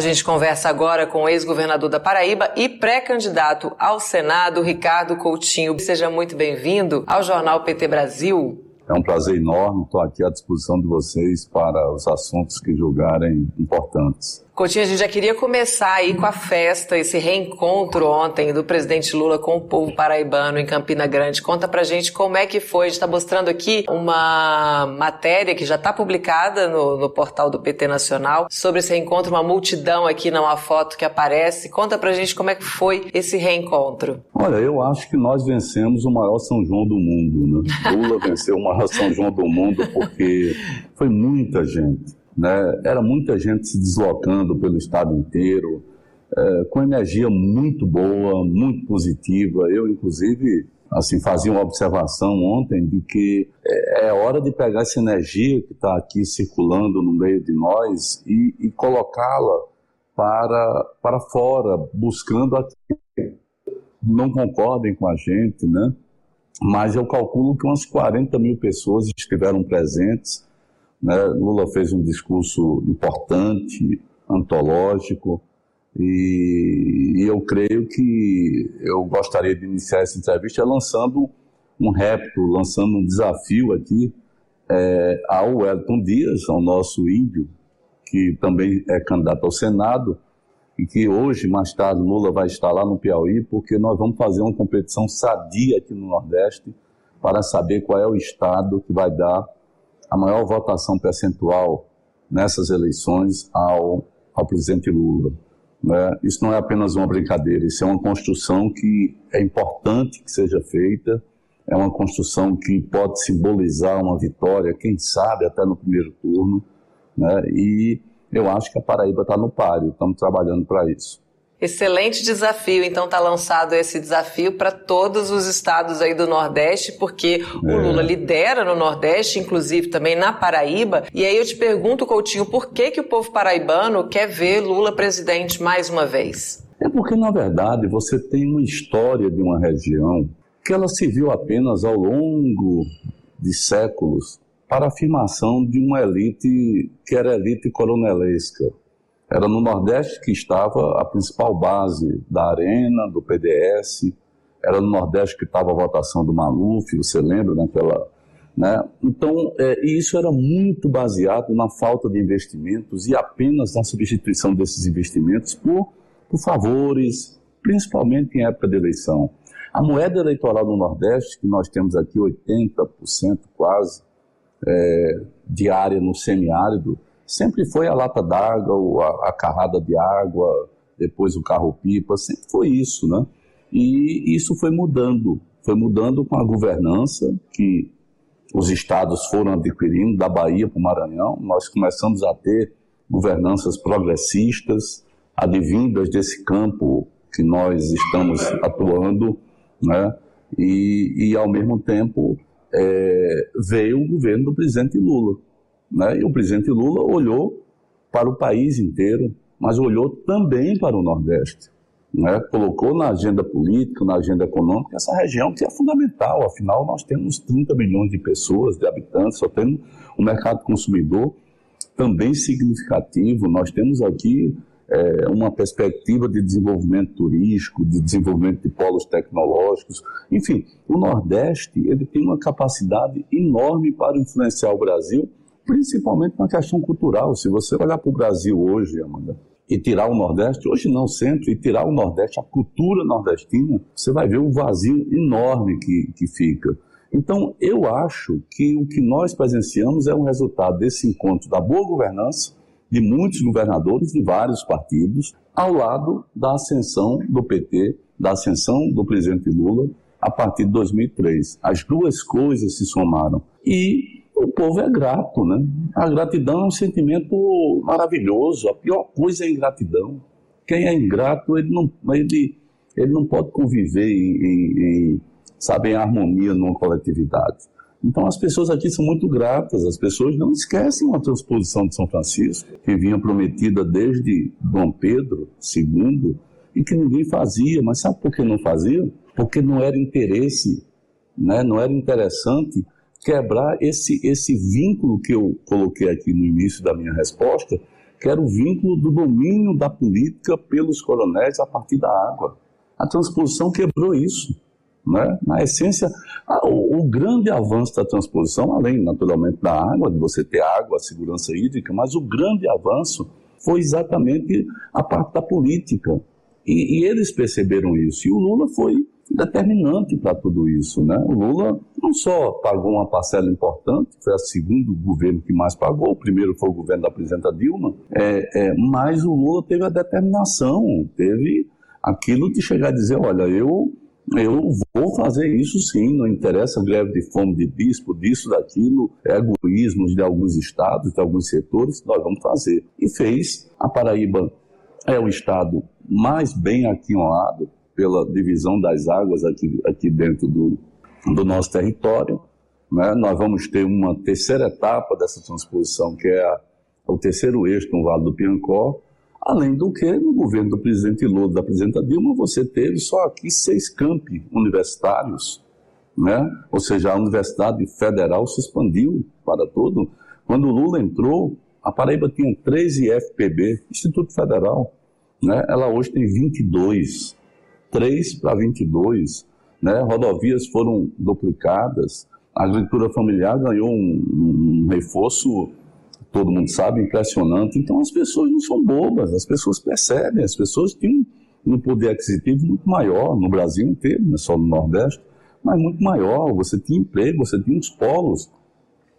A gente conversa agora com o ex-governador da Paraíba e pré-candidato ao Senado, Ricardo Coutinho. Seja muito bem-vindo ao Jornal PT Brasil. É um prazer enorme, estou aqui à disposição de vocês para os assuntos que julgarem importantes. Coutinho, a gente já queria começar aí com a festa, esse reencontro ontem do presidente Lula com o povo paraibano em Campina Grande. Conta pra gente como é que foi. A gente está mostrando aqui uma matéria que já está publicada no, no, portal do PT Nacional sobre esse reencontro, uma multidão aqui numa foto que aparece. Conta pra gente como é que foi esse reencontro. Olha, eu acho que nós vencemos o maior São João do mundo, né? Lula venceu o maior São João do mundo porque foi muita gente né? Era muita gente se deslocando pelo estado inteiro, é, com energia muito boa, muito positiva. Eu, inclusive, assim, fazia uma observação ontem de que é, é hora de pegar essa energia que está aqui circulando no meio de nós e, e colocá-la para, para fora, buscando aqui. Não concordem com a gente, né? Mas eu calculo que umas 40 mil pessoas estiveram presentes né? Lula fez um discurso importante, antológico, e, e, eu creio que eu gostaria de iniciar essa entrevista lançando um repto, lançando um desafio aqui é, ao Wellington Dias, ao nosso índio, que também é candidato ao Senado, e que hoje, mais tarde, Lula vai estar lá no Piauí, porque nós vamos fazer uma competição sadia aqui no Nordeste para saber qual é o estado que vai dar a maior votação percentual nessas eleições ao, ao presidente Lula. Né? Isso não é apenas uma brincadeira, isso é uma construção que é importante que seja feita, é uma construção que pode simbolizar uma vitória, quem sabe até no primeiro turno, né? e eu acho que a Paraíba está no páreo, estamos trabalhando para isso. Excelente desafio. Então está lançado esse desafio para todos os estados aí do Nordeste, porque é. o Lula lidera no Nordeste, inclusive também na Paraíba. E aí eu te pergunto, Coutinho, por que que o povo paraibano quer ver Lula presidente mais uma vez? É porque na verdade você tem uma história de uma região que ela se viu apenas ao longo de séculos para a afirmação de uma elite que era elite coronelesca era no Nordeste que estava a principal base da Arena, do PDS, era no Nordeste que estava a votação do Maluf, você lembra naquela. Né? Então, é, isso era muito baseado na falta de investimentos e apenas na substituição desses investimentos por, por favores, principalmente em época de eleição. A moeda eleitoral no Nordeste, que nós temos aqui 80% quase, é, de área no semiárido, sempre foi a lata d'água, a, a carrada de água, depois o carro-pipa, sempre foi isso, né? E isso foi mudando, foi mudando com a governança que os estados foram adquirindo, da Bahia para o Maranhão, nós começamos a ter governanças progressistas, advindas desse campo que nós estamos atuando, né? E, e ao mesmo tempo é, veio o governo do presidente Lula. Né? E o presidente Lula olhou para o país inteiro, mas olhou também para o Nordeste. Né? Colocou na agenda política, na agenda econômica, essa região que é fundamental. Afinal, nós temos 30 milhões de pessoas, de habitantes, só temos um mercado consumidor também significativo. Nós temos aqui é, uma perspectiva de desenvolvimento turístico, de desenvolvimento de polos tecnológicos. Enfim, o Nordeste ele tem uma capacidade enorme para influenciar o Brasil principalmente na questão cultural. Se você olhar para o Brasil hoje, Amanda, e tirar o Nordeste, hoje não, centro, e tirar o Nordeste, a cultura nordestina, você vai ver o vazio enorme que, que fica. Então, eu acho que o que nós presenciamos é um resultado desse encontro da boa governança de muitos governadores de vários partidos, ao lado da ascensão do PT, da ascensão do presidente Lula a partir de 2003. As duas coisas se somaram. E o povo é grato, né? A gratidão é um sentimento maravilhoso. A pior coisa é a ingratidão. Quem é ingrato, ele não, ele, ele não pode conviver em, em, em, sabe, em harmonia numa coletividade. Então as pessoas aqui são muito gratas, as pessoas não esquecem a transposição de São Francisco, que vinha prometida desde Dom Pedro II e que ninguém fazia. Mas sabe por que não fazia? Porque não era interesse, né? não era interessante quebrar esse, esse vínculo que eu coloquei aqui no início da minha resposta, que era o vínculo do domínio da política pelos coronéis a partir da água. A transposição quebrou isso. Né? Na essência, o, o, grande avanço da transposição, além naturalmente da água, de você ter água, a segurança hídrica, mas o grande avanço foi exatamente a parte da política. E, e eles perceberam isso. E o Lula foi determinante para tudo isso. Né? O Lula não só pagou uma parcela importante, foi o segundo governo que mais pagou, o primeiro foi o governo da presidenta Dilma, é, é, mas o Lula teve a determinação, teve aquilo de chegar a dizer, olha, eu eu vou fazer isso sim, não interessa greve de fome de bispo, disso, daquilo, egoísmos de alguns estados, de alguns setores, nós vamos fazer. E fez. A Paraíba é o estado mais bem aquinhoado pela divisão das águas aqui, aqui dentro do, do nosso território. Né? Nós vamos ter uma terceira etapa dessa transposição, que é a, o terceiro eixo no Vale do Piancó, Além do que, no governo do presidente Lula da presidenta Dilma, você teve só aqui seis campi universitários, né? ou seja, a Universidade Federal se expandiu para todo. Quando o Lula entrou, a Paraíba tinha 13 IFPB, Instituto Federal, né? ela hoje tem 22, 3 para 22, né? rodovias foram duplicadas, a agricultura familiar ganhou um, um reforço todo mundo sabe, impressionante. Então as pessoas não são bobas, as pessoas percebem, as pessoas têm um, poder aquisitivo muito maior no Brasil inteiro, não é só no Nordeste, mas muito maior. Você tinha emprego, você tinha os polos.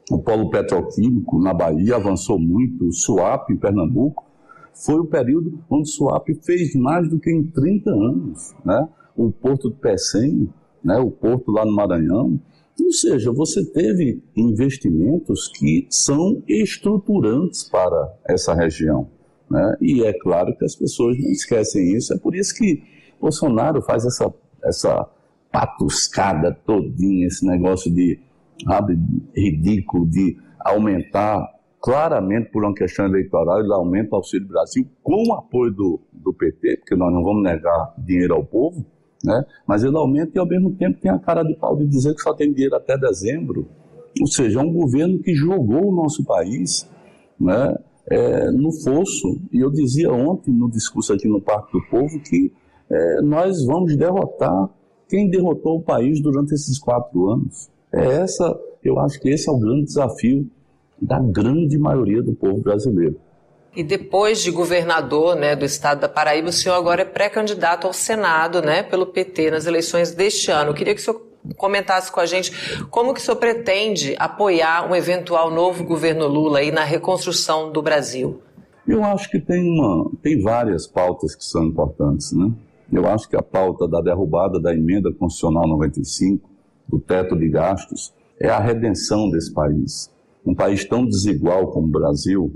O polo petroquímico na Bahia avançou muito, o SUAP em Pernambuco foi o período onde o SUAP fez mais do que em 30 anos. Né? O Porto de Pecém, né? o Porto lá no Maranhão, ou seja, você teve investimentos que são estruturantes para essa região. Né? E é claro que as pessoas não esquecem isso. É por isso que Bolsonaro faz essa, essa patuscada todinha, esse negócio de sabe, ridículo de aumentar claramente por uma questão eleitoral, ele aumenta o Auxílio Brasil com o apoio do, do PT, porque nós não vamos negar dinheiro ao povo, né? Mas ele aumenta e ao mesmo tempo tem a cara de pau de dizer que só tem dinheiro até dezembro. Ou seja, é um governo que jogou o nosso país né, é, no fosso. E eu dizia ontem no discurso aqui no Parque do Povo que é, nós vamos derrotar quem derrotou o país durante esses quatro anos. É essa, eu acho que esse é o grande desafio da grande maioria do povo brasileiro. E depois de governador né, do estado da Paraíba, o senhor agora é pré-candidato ao Senado né, pelo PT nas eleições deste ano. Eu queria que o senhor comentasse com a gente como que o senhor pretende apoiar um eventual novo governo Lula aí na reconstrução do Brasil. Eu acho que tem, uma, tem várias pautas que são importantes. Né? Eu acho que a pauta da derrubada da emenda constitucional 95, do teto de gastos, é a redenção desse país. Um país tão desigual como o Brasil,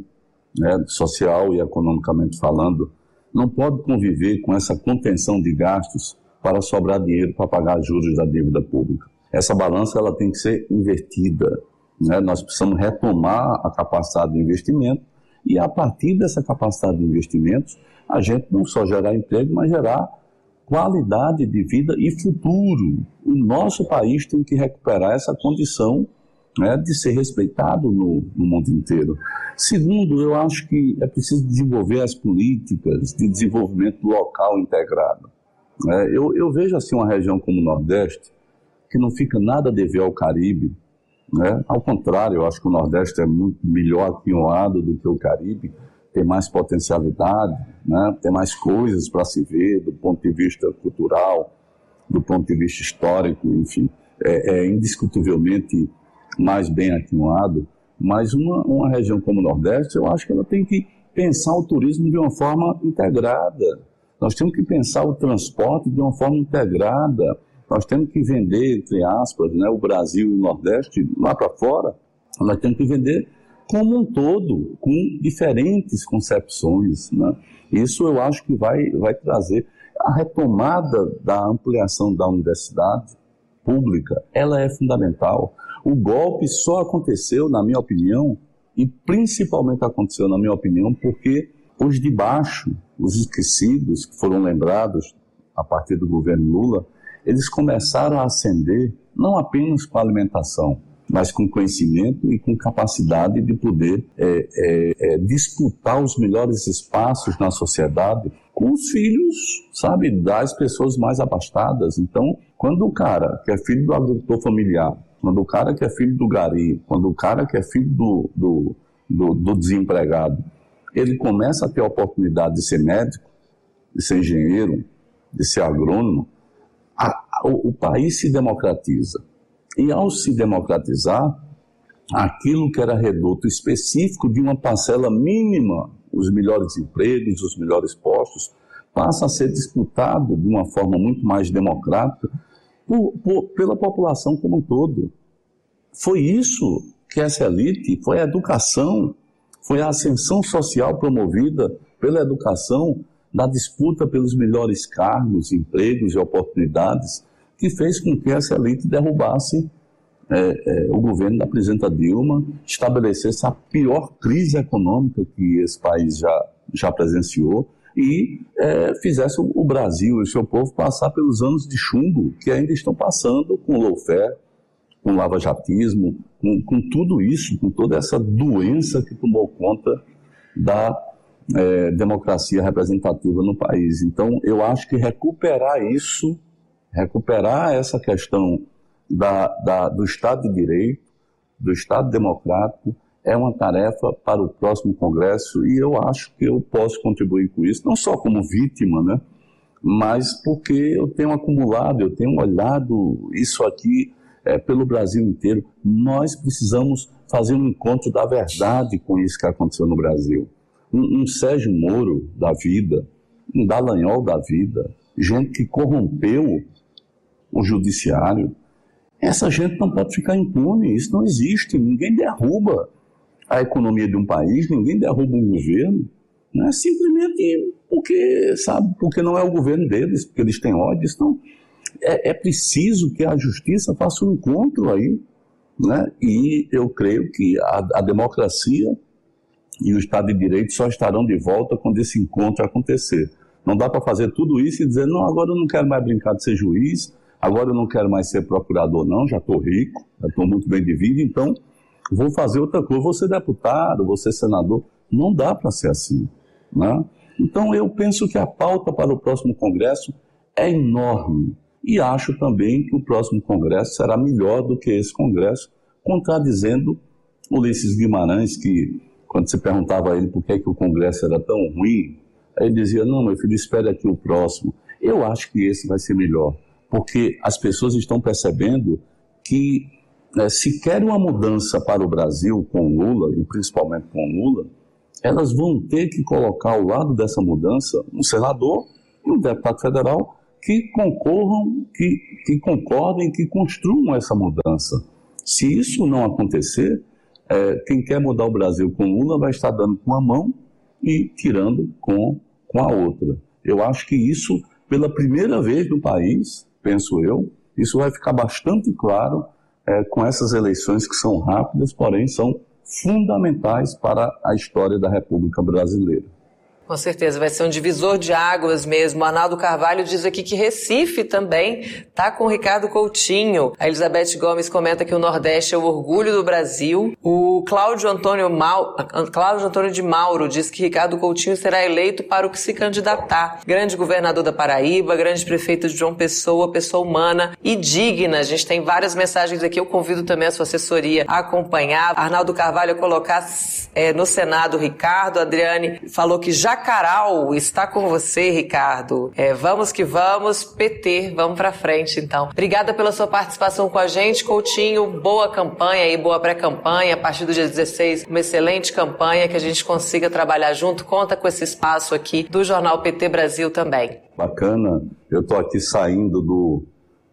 né, social e economicamente falando, não pode conviver com essa contenção de gastos para sobrar dinheiro para pagar juros da dívida pública. Essa balança ela tem que ser invertida. Né? Nós precisamos retomar a capacidade de investimento e, a partir dessa capacidade de investimentos, a gente não só gerar emprego, mas gerar qualidade de vida e futuro. O nosso país tem que recuperar essa condição né, de ser respeitado no, no, mundo inteiro. Segundo, eu acho que é preciso desenvolver as políticas de desenvolvimento local integrado. É, eu, eu, vejo assim uma região como o Nordeste que não fica nada a dever ao Caribe. Né? Ao contrário, eu acho que o Nordeste é muito melhor aquinhoado do que o Caribe, tem mais potencialidade, né? tem mais coisas para se ver do ponto de vista cultural, do ponto de vista histórico, enfim. É, é indiscutivelmente mais bem atenuado, mas uma, uma região como o Nordeste, eu acho que ela tem que pensar o turismo de uma forma integrada. Nós temos que pensar o transporte de uma forma integrada. Nós temos que vender, entre aspas, né, o Brasil e o Nordeste lá para fora. Nós temos que vender como um todo, com diferentes concepções. Né? Isso eu acho que vai, vai trazer a retomada da ampliação da universidade pública. Ela é fundamental. O golpe só aconteceu, na minha opinião, e principalmente aconteceu, na minha opinião, porque os de baixo, os esquecidos, que foram lembrados a partir do governo Lula, eles começaram a ascender não apenas com a alimentação, mas com conhecimento e com capacidade de poder é, é, é, disputar os melhores espaços na sociedade com os filhos, sabe, das pessoas mais abastadas. Então, quando o cara que é filho do agricultor familiar, quando o cara que é filho do gari, quando o cara que é filho do, do, do, do desempregado, ele começa a ter a oportunidade de ser médico, de ser engenheiro, de ser agrônomo, a, o, o país se democratiza. E ao se democratizar, aquilo que era reduto específico de uma parcela mínima, os melhores empregos, os melhores postos, passa a ser disputado de uma forma muito mais democrática por, por, pela população como um todo. Foi isso que essa elite, foi a educação, foi a ascensão social promovida pela educação, na disputa pelos melhores cargos, empregos e oportunidades, que fez com que essa elite derrubasse é, é, o governo da presidenta Dilma, estabelecesse a pior crise econômica que esse país já, já presenciou e é, fizesse o, Brasil e o seu povo passar pelos anos de chumbo que ainda estão passando com lawfare, com lavajatismo, com, com tudo isso, com toda essa doença que tomou conta da é, democracia representativa no país. Então, eu acho que recuperar isso recuperar essa questão da, da, do Estado de Direito, do Estado democrático, é uma tarefa para o próximo Congresso e eu acho que eu posso contribuir com isso, não só como vítima, né? mas porque eu tenho acumulado, eu tenho olhado isso aqui é, pelo Brasil inteiro. Nós precisamos fazer um encontro da verdade com isso que aconteceu no Brasil. Um, um Sérgio Moro da vida, um Dallagnol da vida, gente que corrompeu o judiciário. Essa gente não pode ficar impune, isso não existe. Ninguém derruba a economia de um país, ninguém derruba um governo, né? simplesmente porque, sabe, porque não é o governo deles, porque eles têm ódio. Então, é, é preciso que a justiça faça um encontro aí, né? e eu creio que a, a democracia e o Estado de Direito só estarão de volta quando esse encontro acontecer. Não dá para fazer tudo isso e dizer, não, agora eu não quero mais brincar de ser juiz, Agora eu não quero mais ser procurador, não, já estou rico, já estou muito bem de vida, então vou fazer outra coisa, vou ser deputado, vou ser senador. Não dá para ser assim. Né? Então eu penso que a pauta para o próximo Congresso é enorme. E acho também que o próximo Congresso será melhor do que esse Congresso, contradizendo Ulisses Guimarães, que quando se perguntava a ele por que, que o Congresso era tão ruim, ele dizia, não, meu filho, espere aqui o próximo. Eu acho que esse vai ser melhor porque as pessoas estão percebendo que né, se quer uma mudança para o Brasil com Lula, e principalmente com Lula, elas vão ter que colocar ao lado dessa mudança um senador e um deputado federal que concorram, que, que concordem, que construam essa mudança. Se isso não acontecer, é, quem quer mudar o Brasil com Lula vai estar dando com a mão e tirando com, com a outra. Eu acho que isso, pela primeira vez no país, penso eu. Isso vai ficar bastante claro é, com essas eleições que são rápidas, porém são fundamentais para a história da República Brasileira. Com certeza, vai ser um divisor de águas mesmo. O Arnaldo Carvalho diz aqui que Recife também tá com o Ricardo Coutinho. A Elizabeth Gomes comenta que o Nordeste é o orgulho do Brasil. O Cláudio Antônio, Mau... Cláudio Antônio de Mauro diz que Ricardo Coutinho será eleito para o que se candidatar. Grande governador da Paraíba, grande prefeito de João Pessoa, pessoa humana e digna. A gente tem várias mensagens aqui. Eu convido também a sua assessoria a acompanhar. Arnaldo Carvalho a colocar é, no Senado Ricardo. Adriane falou que já Jacaral está com você, Ricardo. É, vamos que vamos, PT, vamos para frente então. Obrigada pela sua participação com a gente, Coutinho. Boa campanha e boa pré-campanha. A partir do dia 16, uma excelente campanha que a gente consiga trabalhar junto. Conta com esse espaço aqui do Jornal PT Brasil também. Bacana. Eu estou aqui saindo do,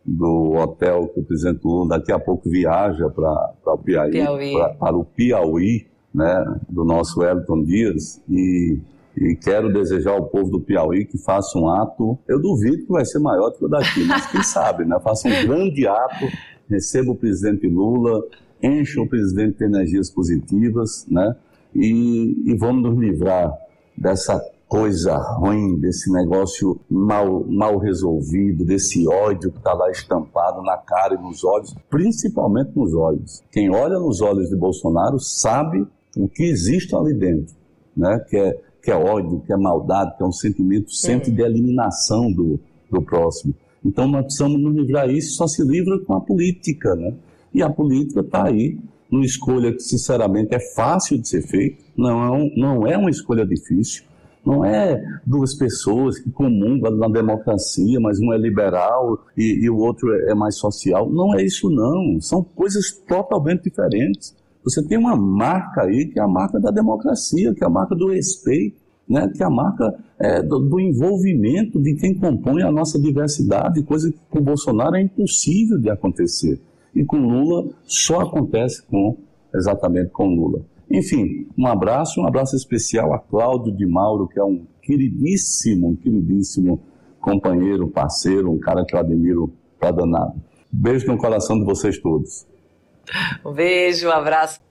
do hotel que o presidente Lula daqui a pouco viaja para o Piauí, Piauí. Pra, para o Piauí, né, do nosso Elton Dias, e e quero desejar ao povo do Piauí que faça um ato, eu duvido que vai ser maior do que o daqui, mas quem sabe, né? Faça um grande ato, receba o presidente Lula, encha o presidente de energias positivas, né? E, e vamos nos livrar dessa coisa ruim, desse negócio mal, mal resolvido, desse ódio que está lá estampado na cara e nos olhos, principalmente nos olhos. Quem olha nos olhos de Bolsonaro sabe o que existe ali dentro, né? que, é, que é ódio, que é maldade, que é um sentimento sempre uhum. de eliminação do, do próximo. Então nós precisamos nos livrar isso, só se livra com a política. Né? E a política está aí numa escolha que, sinceramente, é fácil de ser feita, não é, não é uma escolha difícil, não é duas pessoas que comungam na democracia, mas um é liberal e, e o outro é, é mais social. Não é isso, não. São coisas totalmente diferentes. Você tem uma marca aí que é a marca da democracia, que é a marca do respeito, né? que é a marca é, do, do, envolvimento de quem compõe a nossa diversidade, coisa que com Bolsonaro é impossível de acontecer. E com Lula só acontece com exatamente com Lula. Enfim, um abraço, um abraço especial a Cláudio de Mauro, que é um queridíssimo, um queridíssimo companheiro, parceiro, um cara que eu admiro para danado. Beijo no coração de vocês todos. Um beijo, um abraço.